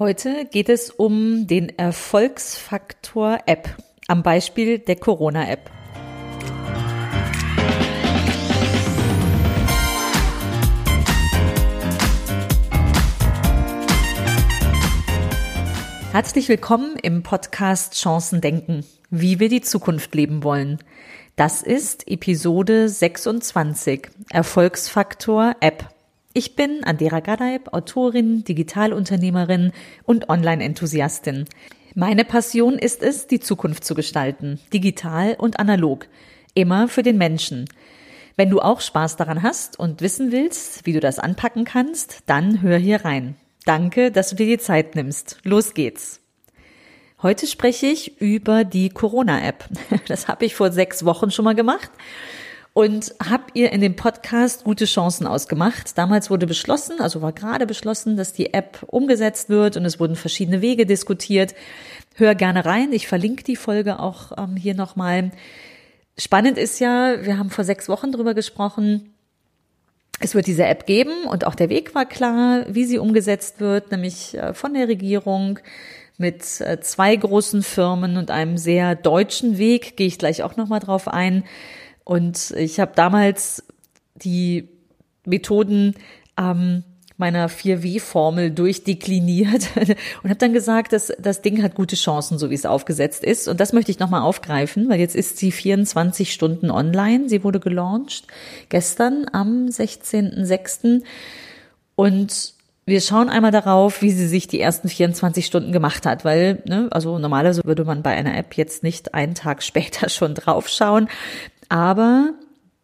Heute geht es um den Erfolgsfaktor App am Beispiel der Corona-App. Herzlich willkommen im Podcast Chancen denken, wie wir die Zukunft leben wollen. Das ist Episode 26, Erfolgsfaktor App. Ich bin Andera Gadaib, Autorin, Digitalunternehmerin und Online-Enthusiastin. Meine Passion ist es, die Zukunft zu gestalten, digital und analog, immer für den Menschen. Wenn du auch Spaß daran hast und wissen willst, wie du das anpacken kannst, dann hör hier rein. Danke, dass du dir die Zeit nimmst. Los geht's. Heute spreche ich über die Corona-App. Das habe ich vor sechs Wochen schon mal gemacht und habt ihr in dem Podcast gute Chancen ausgemacht. Damals wurde beschlossen, also war gerade beschlossen, dass die App umgesetzt wird und es wurden verschiedene Wege diskutiert. Hör gerne rein. Ich verlinke die Folge auch ähm, hier nochmal. Spannend ist ja, wir haben vor sechs Wochen drüber gesprochen. Es wird diese App geben und auch der Weg war klar, wie sie umgesetzt wird, nämlich äh, von der Regierung mit äh, zwei großen Firmen und einem sehr deutschen Weg, gehe ich gleich auch nochmal drauf ein. Und ich habe damals die Methoden ähm, meiner 4W-Formel durchdekliniert und habe dann gesagt, dass das Ding hat gute Chancen, so wie es aufgesetzt ist. Und das möchte ich nochmal aufgreifen, weil jetzt ist sie 24 Stunden online. Sie wurde gelauncht gestern am 16.06. Und wir schauen einmal darauf, wie sie sich die ersten 24 Stunden gemacht hat, weil, ne, also normalerweise würde man bei einer App jetzt nicht einen Tag später schon draufschauen. Aber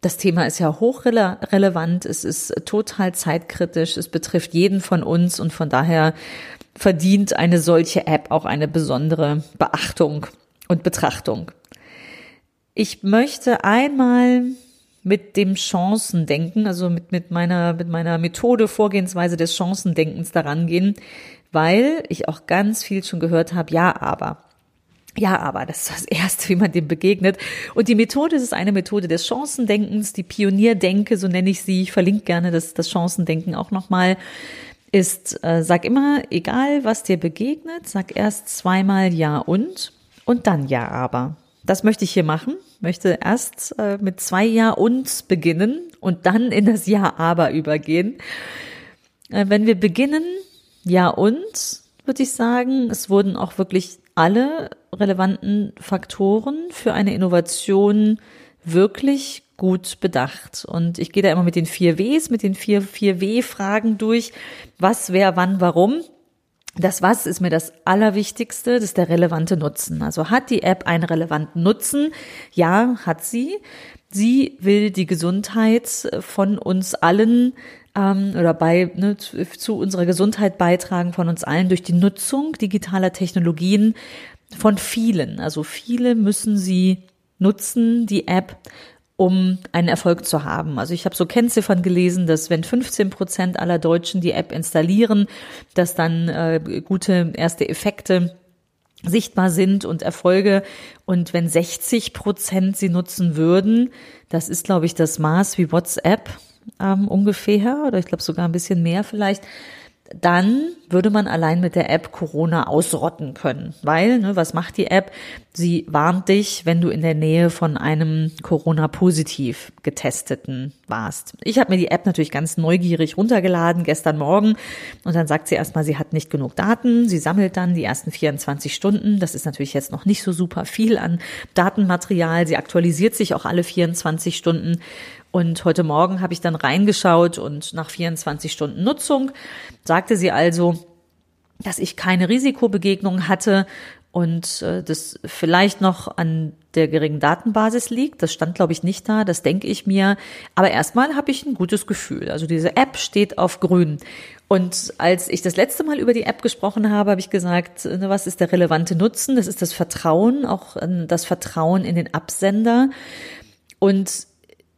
das Thema ist ja hochrelevant, es ist total zeitkritisch, es betrifft jeden von uns und von daher verdient eine solche App auch eine besondere Beachtung und Betrachtung. Ich möchte einmal mit dem Chancendenken, also mit, mit meiner, mit meiner Methode, Vorgehensweise des Chancendenkens daran gehen, weil ich auch ganz viel schon gehört habe, ja, aber. Ja, aber das ist das Erste, wie man dem begegnet. Und die Methode ist eine Methode des Chancendenkens, die Pionierdenke, so nenne ich sie. Ich verlinke gerne das, das Chancendenken auch nochmal. Ist, äh, sag immer, egal was dir begegnet, sag erst zweimal Ja und und dann Ja aber. Das möchte ich hier machen. Möchte erst äh, mit zwei Ja und beginnen und dann in das Ja aber übergehen. Äh, wenn wir beginnen, Ja und, würde ich sagen, es wurden auch wirklich alle relevanten Faktoren für eine Innovation wirklich gut bedacht. Und ich gehe da immer mit den vier Ws, mit den vier, vier W-Fragen durch. Was, wer, wann, warum. Das Was ist mir das Allerwichtigste, das ist der relevante Nutzen. Also hat die App einen relevanten Nutzen? Ja, hat sie. Sie will die Gesundheit von uns allen ähm, oder bei ne, zu, zu unserer Gesundheit beitragen von uns allen durch die Nutzung digitaler Technologien von vielen. Also viele müssen sie nutzen, die App, um einen Erfolg zu haben. Also ich habe so Kennziffern gelesen, dass wenn 15 Prozent aller Deutschen die App installieren, dass dann äh, gute erste Effekte sichtbar sind und Erfolge. Und wenn 60 Prozent sie nutzen würden, das ist, glaube ich, das Maß wie WhatsApp ähm, ungefähr, oder ich glaube sogar ein bisschen mehr vielleicht, dann würde man allein mit der App Corona ausrotten können. Weil, ne, was macht die App? Sie warnt dich, wenn du in der Nähe von einem Corona-positiv getesteten warst. Ich habe mir die App natürlich ganz neugierig runtergeladen gestern Morgen und dann sagt sie erstmal, sie hat nicht genug Daten. Sie sammelt dann die ersten 24 Stunden. Das ist natürlich jetzt noch nicht so super viel an Datenmaterial. Sie aktualisiert sich auch alle 24 Stunden. Und heute Morgen habe ich dann reingeschaut und nach 24 Stunden Nutzung sagte sie also, dass ich keine Risikobegegnung hatte und äh, das vielleicht noch an der geringen Datenbasis liegt. Das stand, glaube ich, nicht da, das denke ich mir. Aber erstmal habe ich ein gutes Gefühl. Also diese App steht auf grün. Und als ich das letzte Mal über die App gesprochen habe, habe ich gesagt, ne, was ist der relevante Nutzen? Das ist das Vertrauen, auch das Vertrauen in den Absender. Und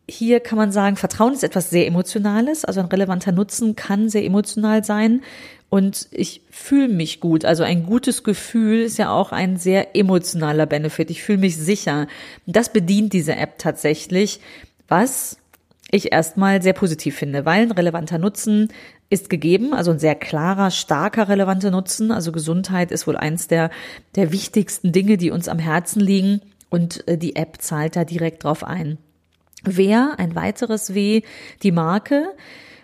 hier kann man sagen, Vertrauen ist etwas sehr Emotionales, also ein relevanter Nutzen kann sehr emotional sein. Und ich fühle mich gut. Also ein gutes Gefühl ist ja auch ein sehr emotionaler Benefit. Ich fühle mich sicher. Das bedient diese App tatsächlich, was ich erstmal sehr positiv finde, weil ein relevanter Nutzen ist gegeben, also ein sehr klarer, starker, relevanter Nutzen. Also Gesundheit ist wohl eins der, der wichtigsten Dinge, die uns am Herzen liegen und äh, die App zahlt da direkt drauf ein. Wer, ein weiteres W, die Marke.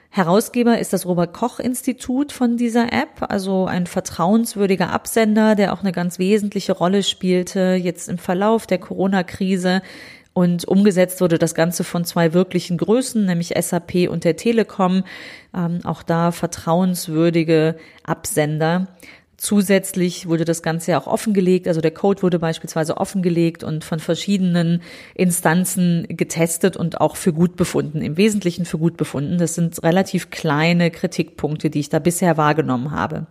Herausgeber ist das Robert Koch Institut von dieser App, also ein vertrauenswürdiger Absender, der auch eine ganz wesentliche Rolle spielte jetzt im Verlauf der Corona-Krise. Und umgesetzt wurde das Ganze von zwei wirklichen Größen, nämlich SAP und der Telekom. Ähm, auch da vertrauenswürdige Absender. Zusätzlich wurde das Ganze ja auch offengelegt, also der Code wurde beispielsweise offengelegt und von verschiedenen Instanzen getestet und auch für gut befunden, im Wesentlichen für gut befunden. Das sind relativ kleine Kritikpunkte, die ich da bisher wahrgenommen habe.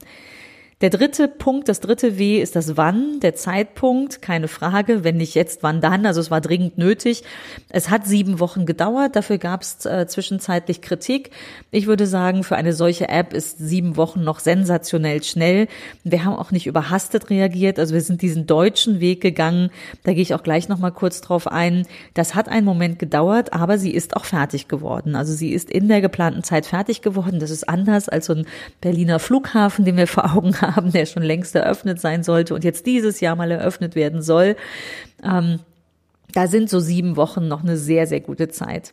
Der dritte Punkt, das dritte W ist das Wann, der Zeitpunkt, keine Frage. Wenn nicht jetzt, wann dann? Also es war dringend nötig. Es hat sieben Wochen gedauert, dafür gab es äh, zwischenzeitlich Kritik. Ich würde sagen, für eine solche App ist sieben Wochen noch sensationell schnell. Wir haben auch nicht überhastet reagiert, also wir sind diesen deutschen Weg gegangen. Da gehe ich auch gleich noch mal kurz drauf ein. Das hat einen Moment gedauert, aber sie ist auch fertig geworden. Also sie ist in der geplanten Zeit fertig geworden. Das ist anders als so ein Berliner Flughafen, den wir vor Augen haben haben, der schon längst eröffnet sein sollte und jetzt dieses Jahr mal eröffnet werden soll. Ähm, da sind so sieben Wochen noch eine sehr, sehr gute Zeit.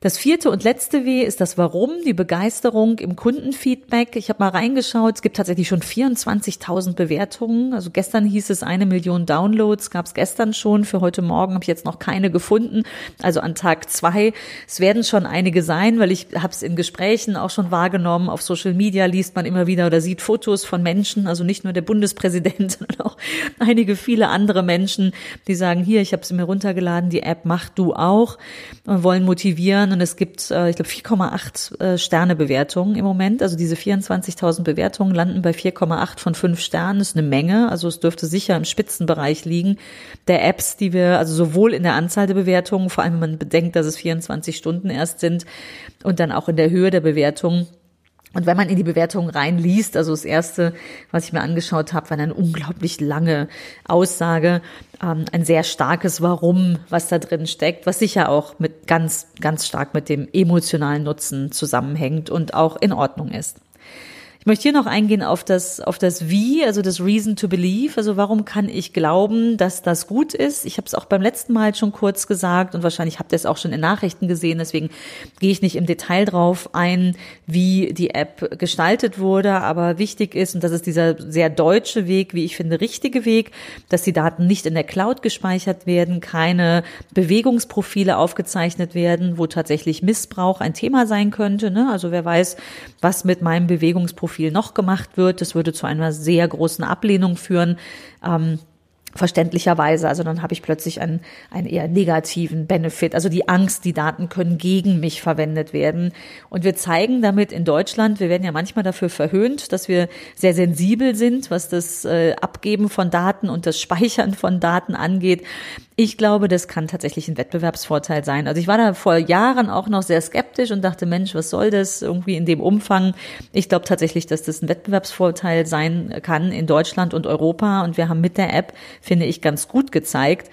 Das vierte und letzte W ist das Warum, die Begeisterung im Kundenfeedback. Ich habe mal reingeschaut, es gibt tatsächlich schon 24.000 Bewertungen. Also gestern hieß es eine Million Downloads, gab es gestern schon. Für heute Morgen habe ich jetzt noch keine gefunden. Also an Tag zwei. Es werden schon einige sein, weil ich habe es in Gesprächen auch schon wahrgenommen. Auf Social Media liest man immer wieder oder sieht Fotos von Menschen, also nicht nur der Bundespräsident, sondern auch einige viele andere Menschen, die sagen, hier, ich habe es mir runtergeladen, die App mach du auch und wollen motivieren Stern und es gibt, äh, ich glaube, 4,8 äh, Sterne Bewertungen im Moment. Also diese 24.000 Bewertungen landen bei 4,8 von 5 Sternen. Das ist eine Menge. Also es dürfte sicher im Spitzenbereich liegen der Apps, die wir, also sowohl in der Anzahl der Bewertungen, vor allem wenn man bedenkt, dass es 24 Stunden erst sind und dann auch in der Höhe der Bewertungen und wenn man in die Bewertungen reinliest, also das erste, was ich mir angeschaut habe, war eine unglaublich lange Aussage, ähm, ein sehr starkes Warum, was da drin steckt, was sicher auch mit ganz, ganz stark mit dem emotionalen Nutzen zusammenhängt und auch in Ordnung ist möchte hier noch eingehen auf das, auf das Wie, also das Reason to Believe. Also warum kann ich glauben, dass das gut ist? Ich habe es auch beim letzten Mal schon kurz gesagt und wahrscheinlich habt ihr es auch schon in Nachrichten gesehen. Deswegen gehe ich nicht im Detail drauf ein, wie die App gestaltet wurde. Aber wichtig ist, und das ist dieser sehr deutsche Weg, wie ich finde, richtige Weg, dass die Daten nicht in der Cloud gespeichert werden, keine Bewegungsprofile aufgezeichnet werden, wo tatsächlich Missbrauch ein Thema sein könnte. Ne? Also wer weiß, was mit meinem Bewegungsprofil viel noch gemacht wird. Das würde zu einer sehr großen Ablehnung führen. Ähm, verständlicherweise. Also dann habe ich plötzlich einen, einen eher negativen Benefit. Also die Angst, die Daten können gegen mich verwendet werden. Und wir zeigen damit in Deutschland, wir werden ja manchmal dafür verhöhnt, dass wir sehr sensibel sind, was das äh, Abgeben von Daten und das Speichern von Daten angeht. Ich glaube, das kann tatsächlich ein Wettbewerbsvorteil sein. Also ich war da vor Jahren auch noch sehr skeptisch und dachte, Mensch, was soll das irgendwie in dem Umfang? Ich glaube tatsächlich, dass das ein Wettbewerbsvorteil sein kann in Deutschland und Europa. Und wir haben mit der App, finde ich, ganz gut gezeigt,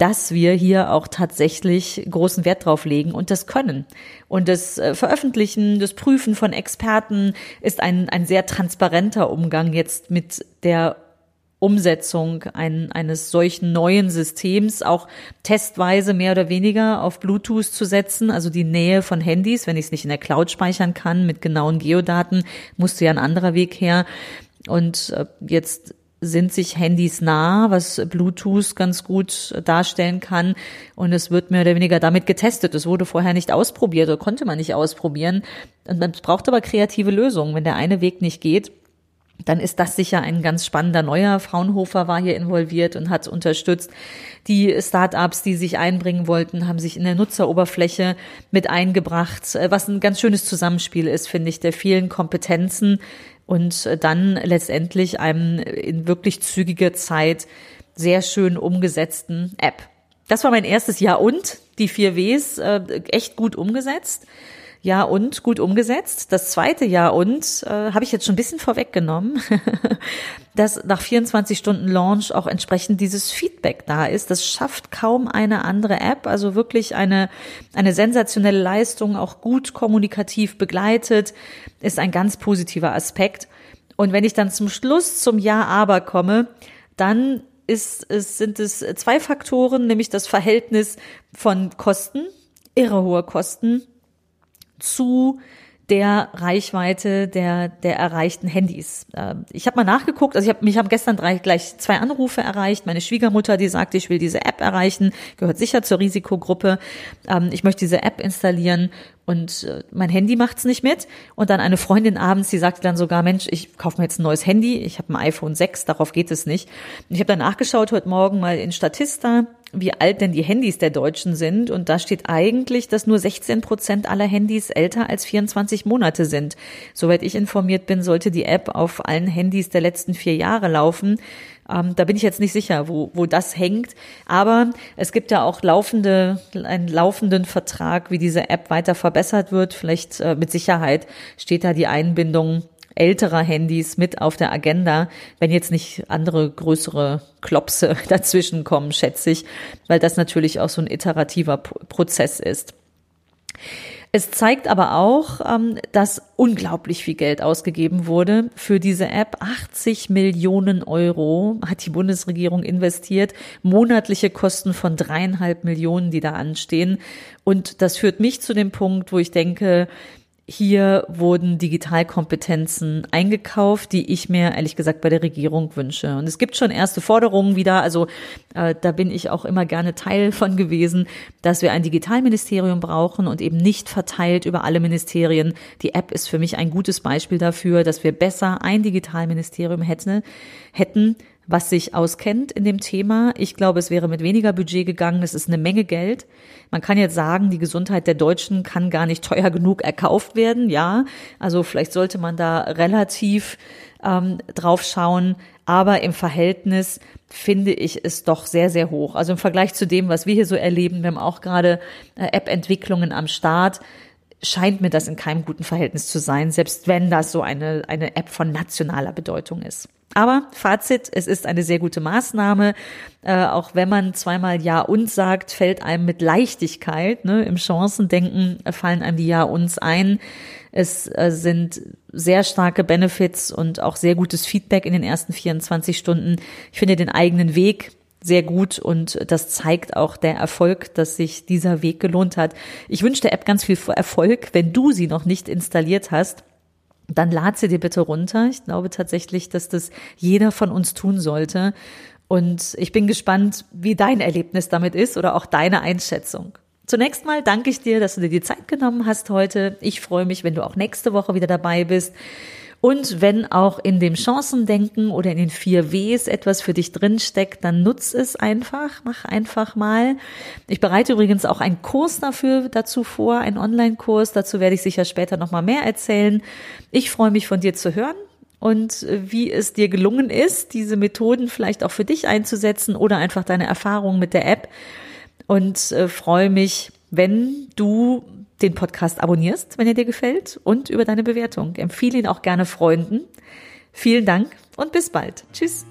dass wir hier auch tatsächlich großen Wert drauf legen und das können. Und das äh, Veröffentlichen, das Prüfen von Experten ist ein, ein sehr transparenter Umgang jetzt mit der Umsetzung ein, eines solchen neuen Systems auch testweise mehr oder weniger auf Bluetooth zu setzen, also die Nähe von Handys, wenn ich es nicht in der Cloud speichern kann mit genauen Geodaten, musste ja ein anderer Weg her. Und äh, jetzt sind sich Handys nah, was Bluetooth ganz gut darstellen kann. Und es wird mehr oder weniger damit getestet. Es wurde vorher nicht ausprobiert oder konnte man nicht ausprobieren. Und man braucht aber kreative Lösungen. Wenn der eine Weg nicht geht, dann ist das sicher ein ganz spannender neuer. Fraunhofer war hier involviert und hat unterstützt. Die Startups, die sich einbringen wollten, haben sich in der Nutzeroberfläche mit eingebracht, was ein ganz schönes Zusammenspiel ist, finde ich, der vielen Kompetenzen und dann letztendlich einem in wirklich zügiger Zeit sehr schön umgesetzten App. Das war mein erstes Jahr und die vier Ws äh, echt gut umgesetzt. Ja und gut umgesetzt. Das zweite Ja und äh, habe ich jetzt schon ein bisschen vorweggenommen, dass nach 24 Stunden Launch auch entsprechend dieses Feedback da ist. Das schafft kaum eine andere App. Also wirklich eine, eine sensationelle Leistung, auch gut kommunikativ begleitet, ist ein ganz positiver Aspekt. Und wenn ich dann zum Schluss zum Ja aber komme, dann ist, es, sind es zwei Faktoren, nämlich das Verhältnis von Kosten, irre hohe Kosten, zu der Reichweite der, der erreichten Handys. Ähm, ich habe mal nachgeguckt, also ich hab, mich haben gestern drei, gleich zwei Anrufe erreicht. Meine Schwiegermutter, die sagte, ich will diese App erreichen, gehört sicher zur Risikogruppe. Ähm, ich möchte diese App installieren und äh, mein Handy macht's nicht mit. Und dann eine Freundin abends, die sagte dann sogar, Mensch, ich kaufe mir jetzt ein neues Handy. Ich habe ein iPhone 6, darauf geht es nicht. Ich habe dann nachgeschaut heute Morgen mal in Statista wie alt denn die Handys der Deutschen sind. Und da steht eigentlich, dass nur 16 Prozent aller Handys älter als 24 Monate sind. Soweit ich informiert bin, sollte die App auf allen Handys der letzten vier Jahre laufen. Ähm, da bin ich jetzt nicht sicher, wo, wo das hängt. Aber es gibt ja auch laufende, einen laufenden Vertrag, wie diese App weiter verbessert wird. Vielleicht äh, mit Sicherheit steht da die Einbindung älterer Handys mit auf der Agenda, wenn jetzt nicht andere größere Klopse dazwischen kommen, schätze ich, weil das natürlich auch so ein iterativer Prozess ist. Es zeigt aber auch, ähm, dass unglaublich viel Geld ausgegeben wurde für diese App. 80 Millionen Euro hat die Bundesregierung investiert, monatliche Kosten von dreieinhalb Millionen, die da anstehen. Und das führt mich zu dem Punkt, wo ich denke, hier wurden Digitalkompetenzen eingekauft, die ich mir ehrlich gesagt bei der Regierung wünsche. Und es gibt schon erste Forderungen wieder, also äh, da bin ich auch immer gerne Teil von gewesen, dass wir ein Digitalministerium brauchen und eben nicht verteilt über alle Ministerien. Die App ist für mich ein gutes Beispiel dafür, dass wir besser ein Digitalministerium hätten, hätten, was sich auskennt in dem Thema. Ich glaube, es wäre mit weniger Budget gegangen. Es ist eine Menge Geld. Man kann jetzt sagen, die Gesundheit der Deutschen kann gar nicht teuer genug erkauft werden. Ja, also vielleicht sollte man da relativ ähm, drauf schauen. Aber im Verhältnis finde ich es doch sehr, sehr hoch. Also im Vergleich zu dem, was wir hier so erleben, wir haben auch gerade äh, App-Entwicklungen am Start scheint mir das in keinem guten Verhältnis zu sein, selbst wenn das so eine, eine App von nationaler Bedeutung ist. Aber Fazit, es ist eine sehr gute Maßnahme. Äh, auch wenn man zweimal Ja und sagt, fällt einem mit Leichtigkeit, ne, im Chancendenken fallen einem die Ja uns ein. Es äh, sind sehr starke Benefits und auch sehr gutes Feedback in den ersten 24 Stunden. Ich finde den eigenen Weg sehr gut und das zeigt auch der Erfolg, dass sich dieser Weg gelohnt hat. Ich wünsche der App ganz viel Erfolg, wenn du sie noch nicht installiert hast dann lad sie dir bitte runter. Ich glaube tatsächlich, dass das jeder von uns tun sollte. Und ich bin gespannt, wie dein Erlebnis damit ist oder auch deine Einschätzung. Zunächst mal danke ich dir, dass du dir die Zeit genommen hast heute. Ich freue mich, wenn du auch nächste Woche wieder dabei bist. Und wenn auch in dem Chancendenken oder in den vier Ws etwas für dich drinsteckt, dann nutz es einfach, mach einfach mal. Ich bereite übrigens auch einen Kurs dafür dazu vor, einen Online-Kurs. Dazu werde ich sicher später nochmal mehr erzählen. Ich freue mich von dir zu hören und wie es dir gelungen ist, diese Methoden vielleicht auch für dich einzusetzen oder einfach deine Erfahrungen mit der App. Und äh, freue mich, wenn du den Podcast abonnierst, wenn er dir gefällt und über deine Bewertung. Empfehle ihn auch gerne Freunden. Vielen Dank und bis bald. Tschüss.